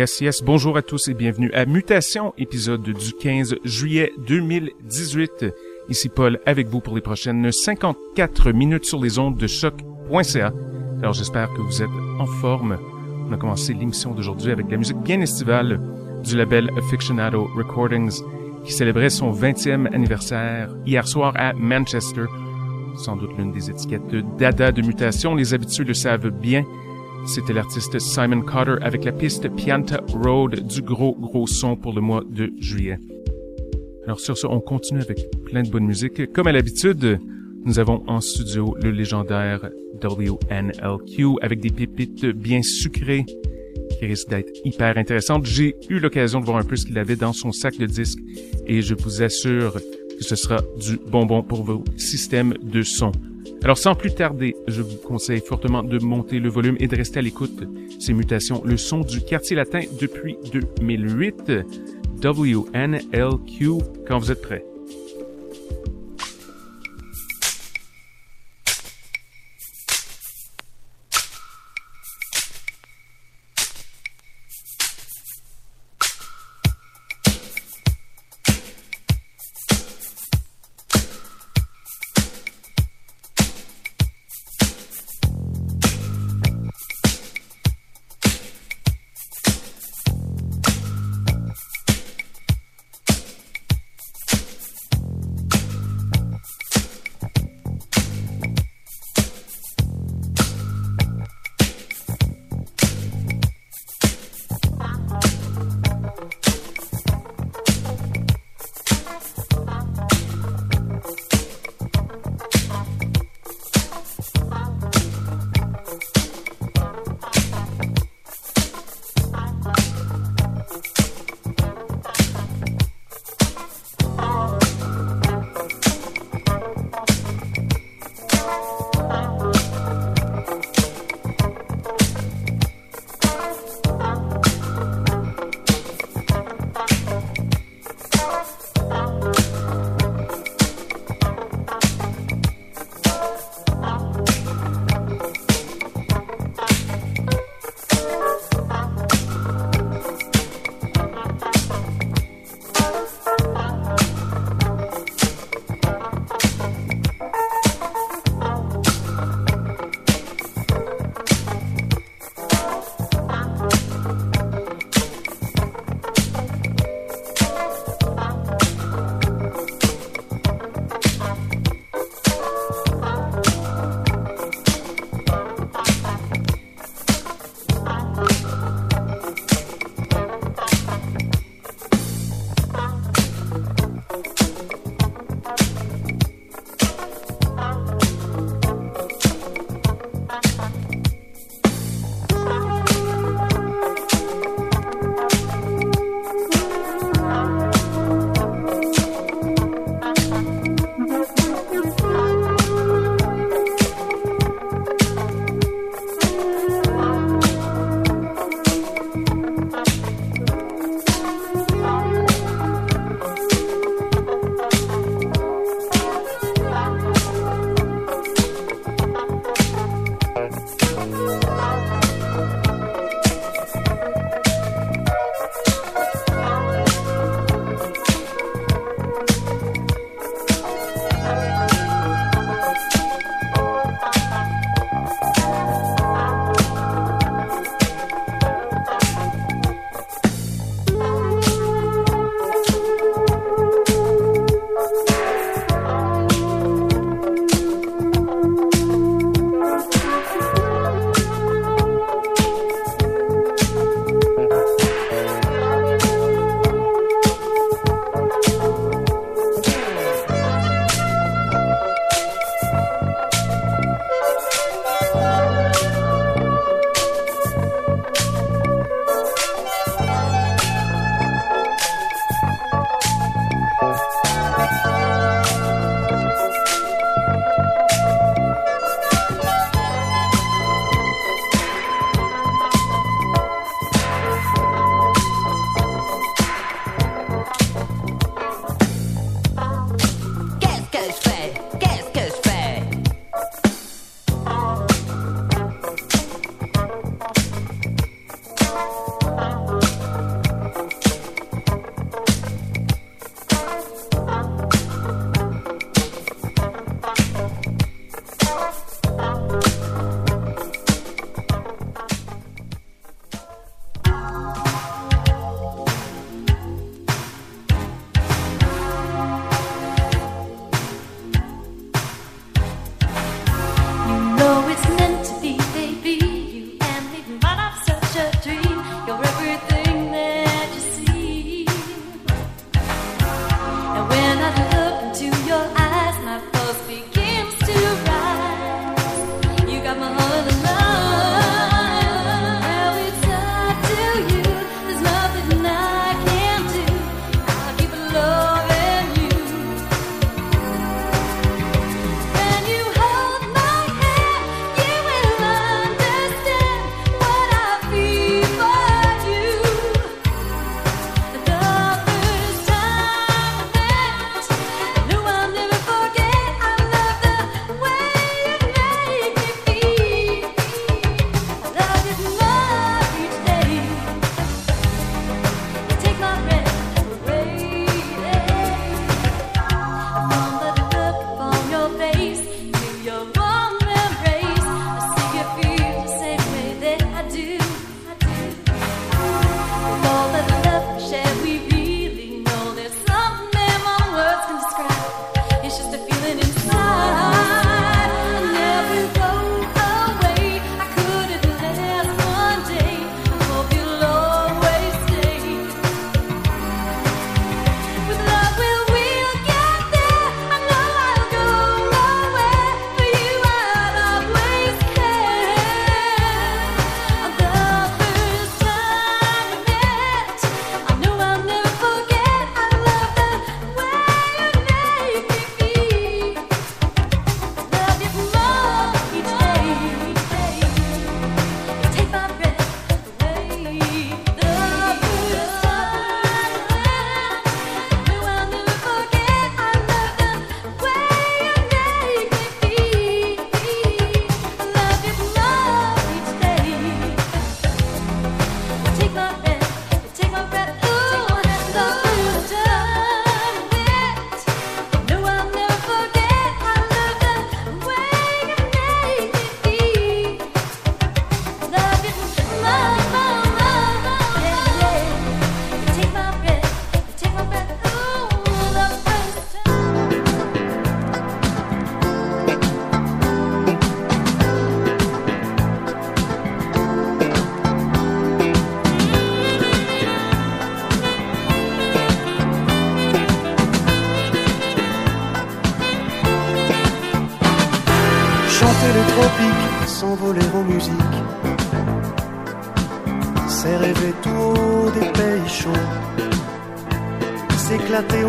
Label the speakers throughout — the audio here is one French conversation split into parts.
Speaker 1: Yes, yes. Bonjour à tous et bienvenue à Mutation, épisode du 15 juillet 2018. Ici Paul avec vous pour les prochaines 54 minutes sur les ondes de choc.ca. Alors j'espère que vous êtes en forme. On a commencé l'émission d'aujourd'hui avec la musique bien estivale du label Aficionado Recordings qui célébrait son 20e anniversaire hier soir à Manchester. Sans doute l'une des étiquettes de dada de mutation, les habitués le savent bien. C'était l'artiste Simon Cotter avec la piste Pianta Road du gros gros son pour le mois de juillet. Alors sur ce, on continue avec plein de bonne musique. Comme à l'habitude, nous avons en studio le légendaire WNLQ avec des pépites bien sucrées qui risquent d'être hyper intéressantes. J'ai eu l'occasion de voir un peu ce qu'il avait dans son sac de disques et je vous assure que ce sera du bonbon pour vos systèmes de son. Alors sans plus tarder, je vous conseille fortement de monter le volume et de rester à l'écoute. Ces mutations, le son du quartier latin depuis 2008. WNLQ quand vous êtes prêts.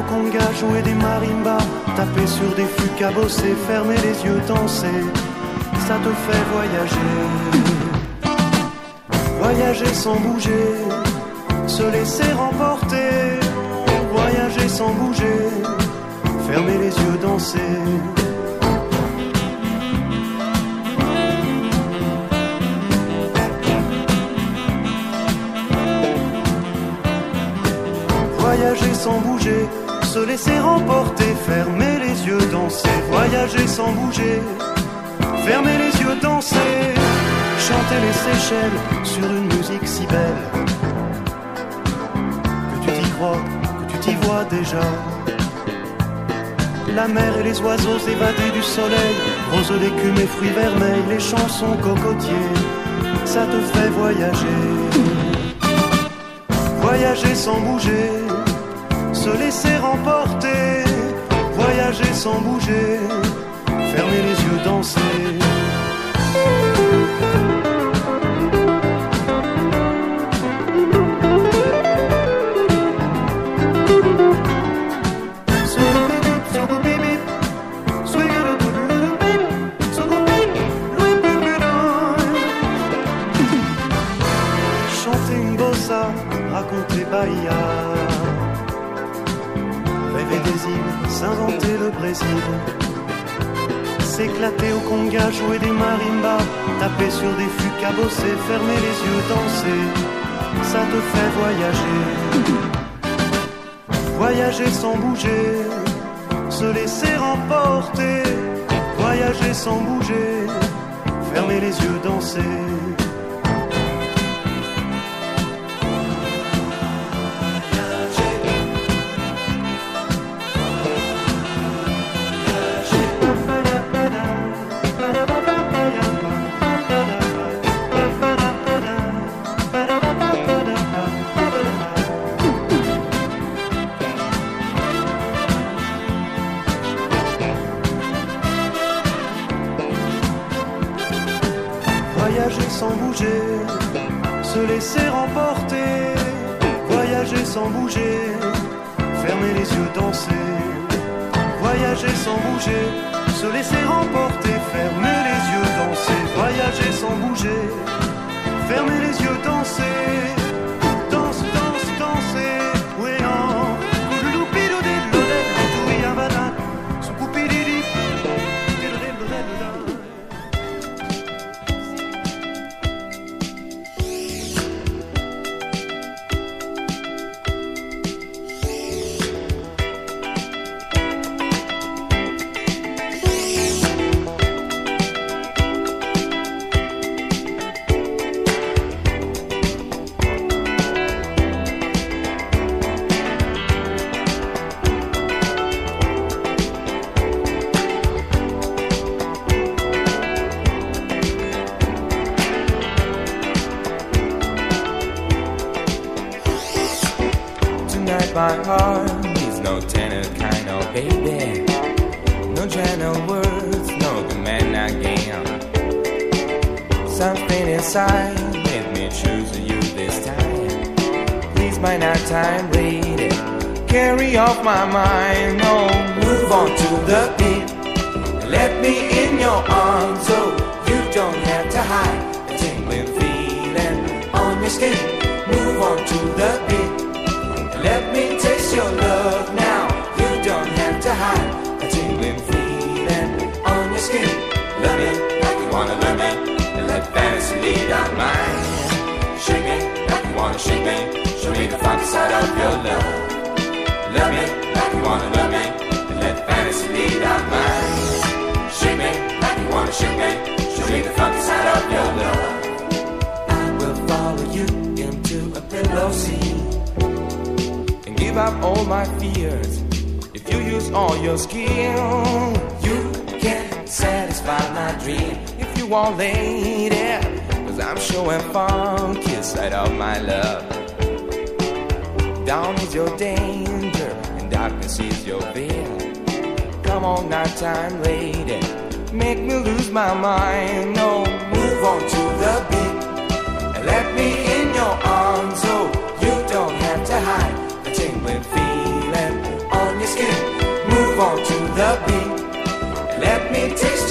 Speaker 2: conga, jouer des marimbas, taper sur des fûts cabossés, fermer les yeux, danser, ça te fait voyager. Voyager sans bouger, se laisser emporter, voyager sans bouger, fermer les yeux, danser. voyager sans bouger, se laisser emporter, fermer les yeux, danser, voyager sans bouger, fermer les yeux, danser, chanter les Seychelles sur une musique si belle. Que tu t'y crois, que tu t'y vois déjà. La mer et les oiseaux évadés du soleil, rose d'écume et fruits vermeils, les chansons cocotiers, ça te fait voyager, voyager sans bouger laisser emporter, voyager sans bouger, fermer les yeux, danser. se laisser emporter, voyager sans bouger.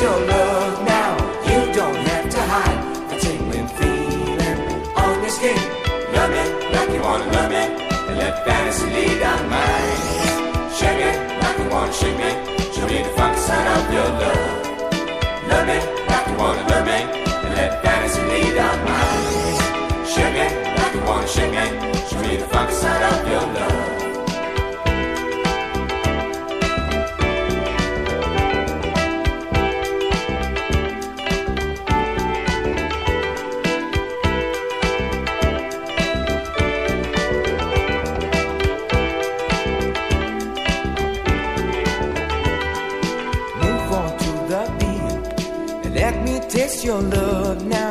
Speaker 3: Your love now. You don't have to hide the tingling feeling on your skin. Love me like you wanna love me, and let fantasy lead our minds. Shake it like you wanna shake me. Show me the funk side of your love. Love me like you wanna love me, and let fantasy lead our minds. Shake it like you wanna shake me. Show me the funk side of your love. Your love now.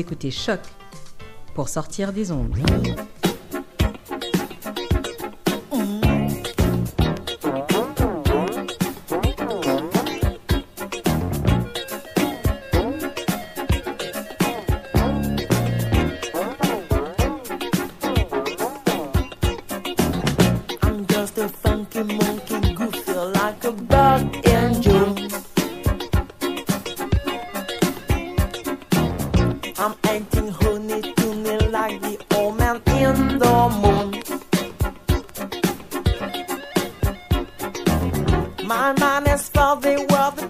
Speaker 4: Écoutez Choc pour sortir des ondes.
Speaker 5: I'm acting honey toony like the old man in the moon. My mind is for the world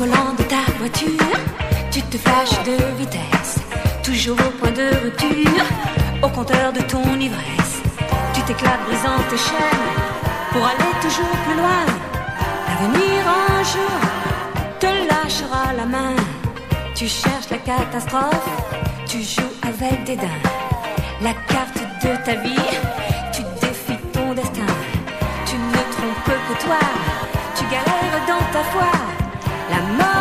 Speaker 6: volant de ta voiture, tu te flashes de vitesse, toujours au point de rupture, au compteur de ton ivresse. Tu t'éclates brisant tes chaînes pour aller toujours plus loin. L'avenir un jour te lâchera la main. Tu cherches la catastrophe, tu joues avec dédain. La carte de ta vie, tu défies ton destin. Tu ne trompes que toi, tu galères dans ta foi. La mort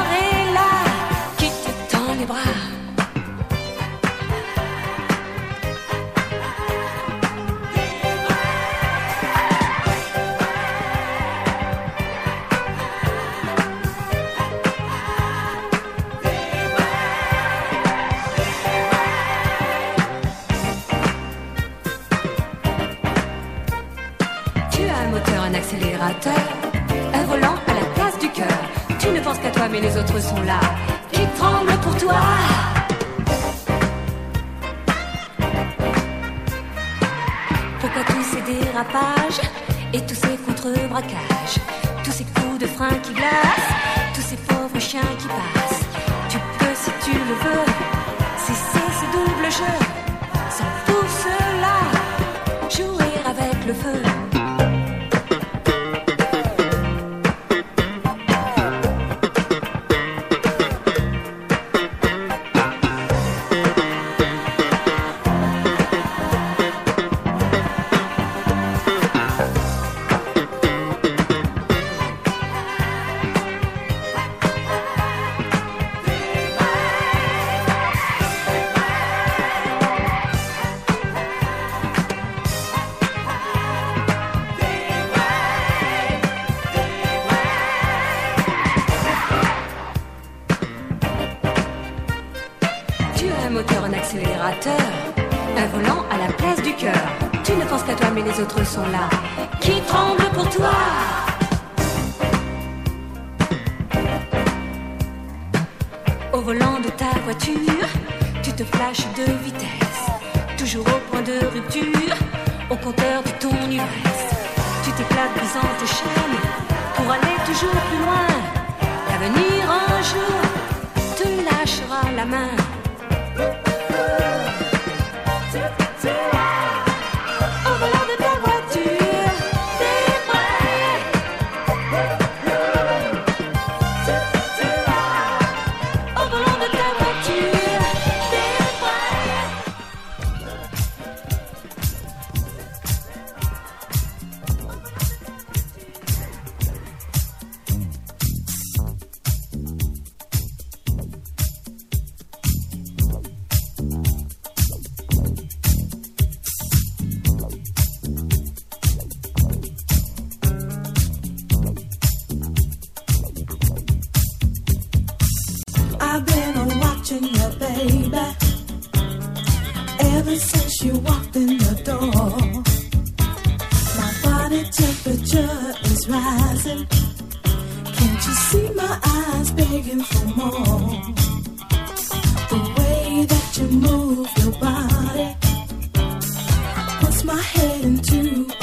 Speaker 7: sont là, qui tremblent pour toi? Au volant de ta voiture, tu te flashes de vitesse.
Speaker 6: my head in two.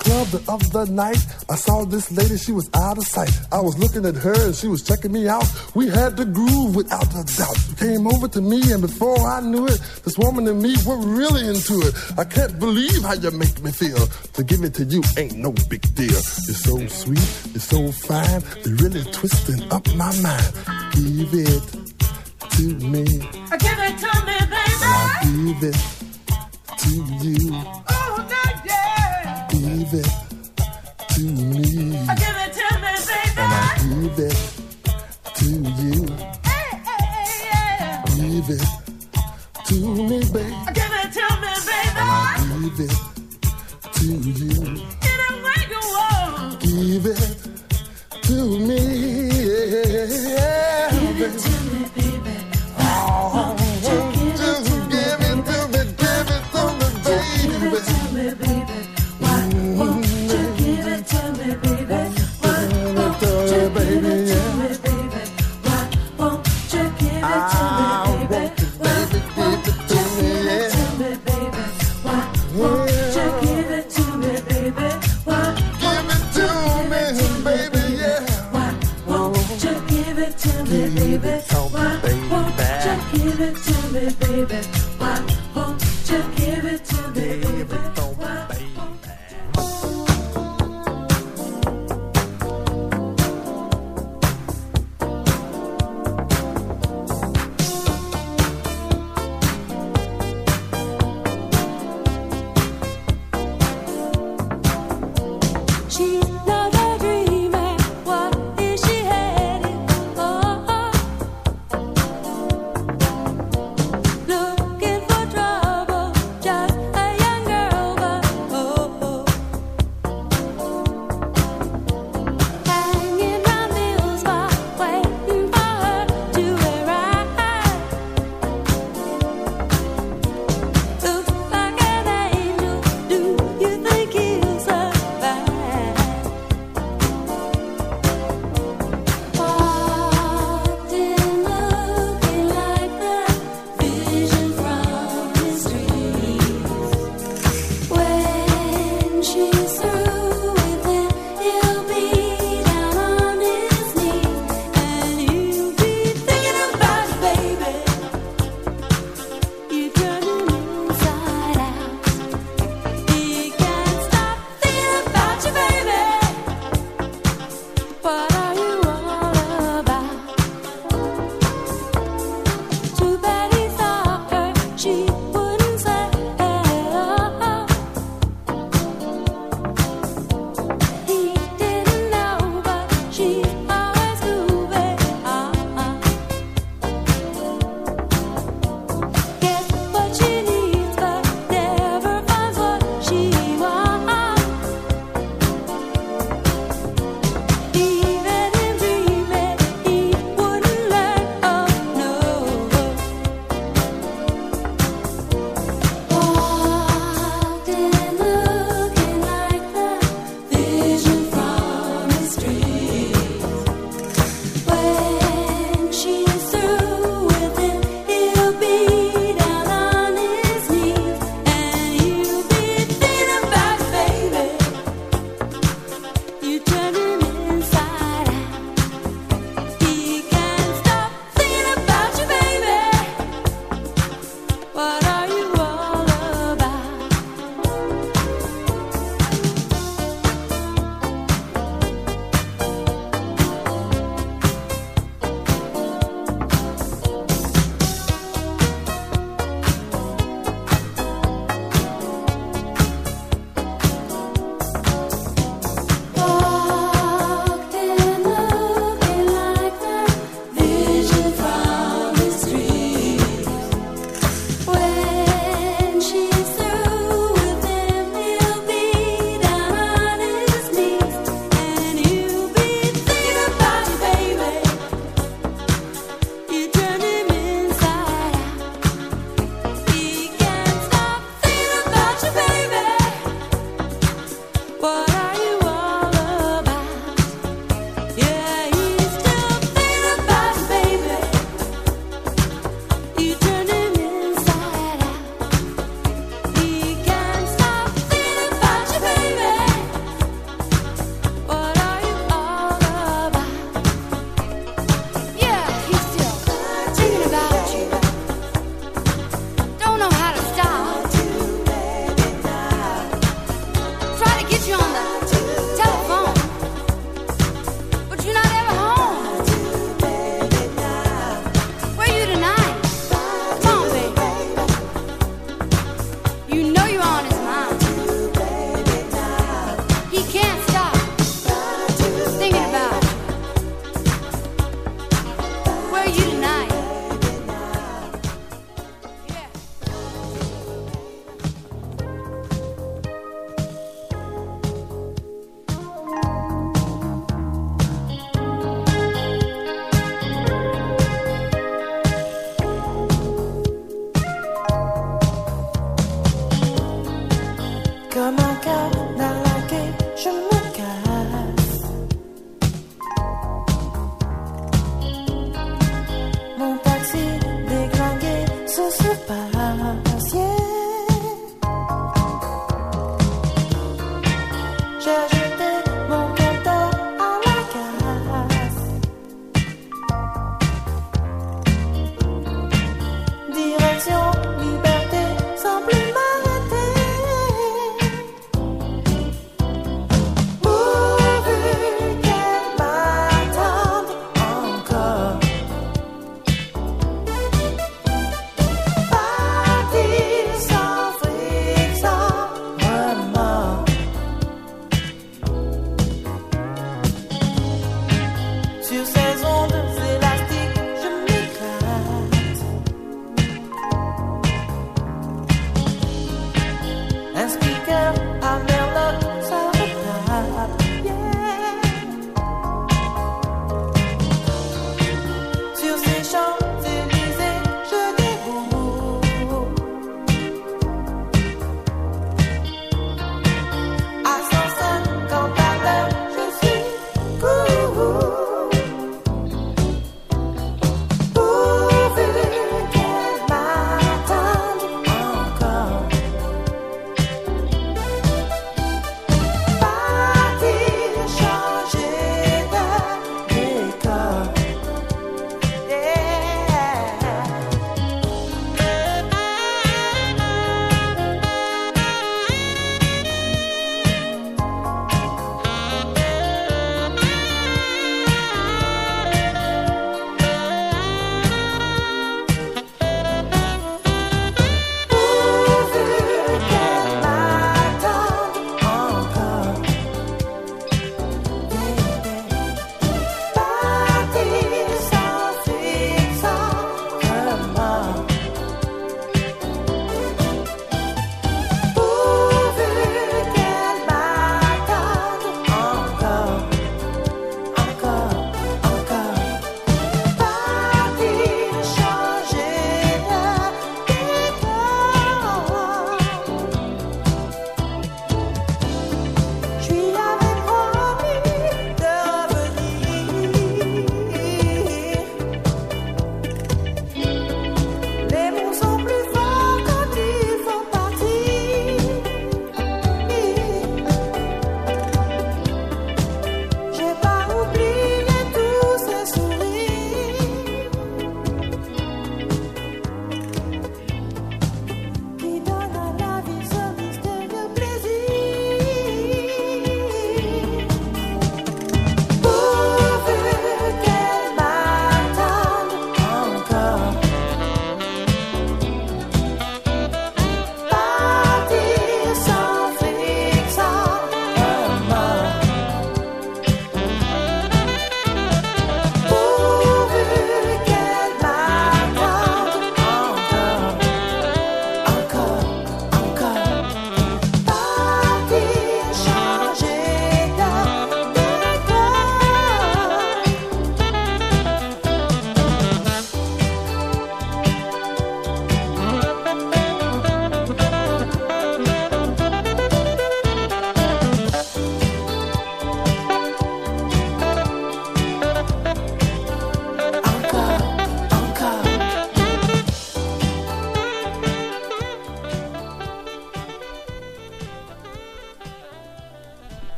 Speaker 6: Club the other night. I saw this lady, she was out of sight. I was looking at her and she was checking me out. We had the groove without a doubt. Came over to me and before I knew it, this woman and me were really into it. I can't believe how you make me feel. To give it to you ain't no big deal. It's so sweet, it's so fine, it's really twisting up my mind. Give it to me.
Speaker 8: Give it to me, baby.
Speaker 6: I give it to you.
Speaker 8: Oh.
Speaker 6: Give it to me.
Speaker 8: Give it to me, baby.
Speaker 6: And I give it to you.
Speaker 8: Hey, hey, yeah.
Speaker 6: Give it to me, baby.
Speaker 8: Give it to me, baby.
Speaker 6: And I give it to you.
Speaker 8: Any way you want.
Speaker 6: Give it to me. Yeah,
Speaker 9: Give it to me, baby.
Speaker 6: Oh,
Speaker 5: very best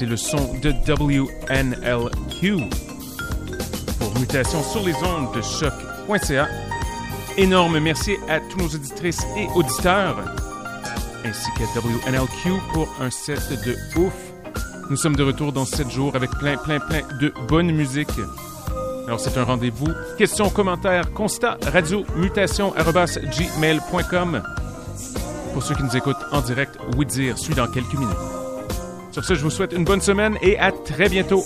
Speaker 1: C'est le son de WNLQ. Pour Mutation sur les ondes de choc.ca. Énorme merci à tous nos auditrices et auditeurs, ainsi qu'à WNLQ pour un set de ouf. Nous sommes de retour dans 7 jours avec plein, plein, plein de bonne musique. Alors, c'est un rendez-vous. Questions, commentaires, constats, radio, mutation. Pour ceux qui nous écoutent en direct, oui dire suit dans quelques minutes. Sur ce, je vous souhaite une bonne semaine et à très bientôt.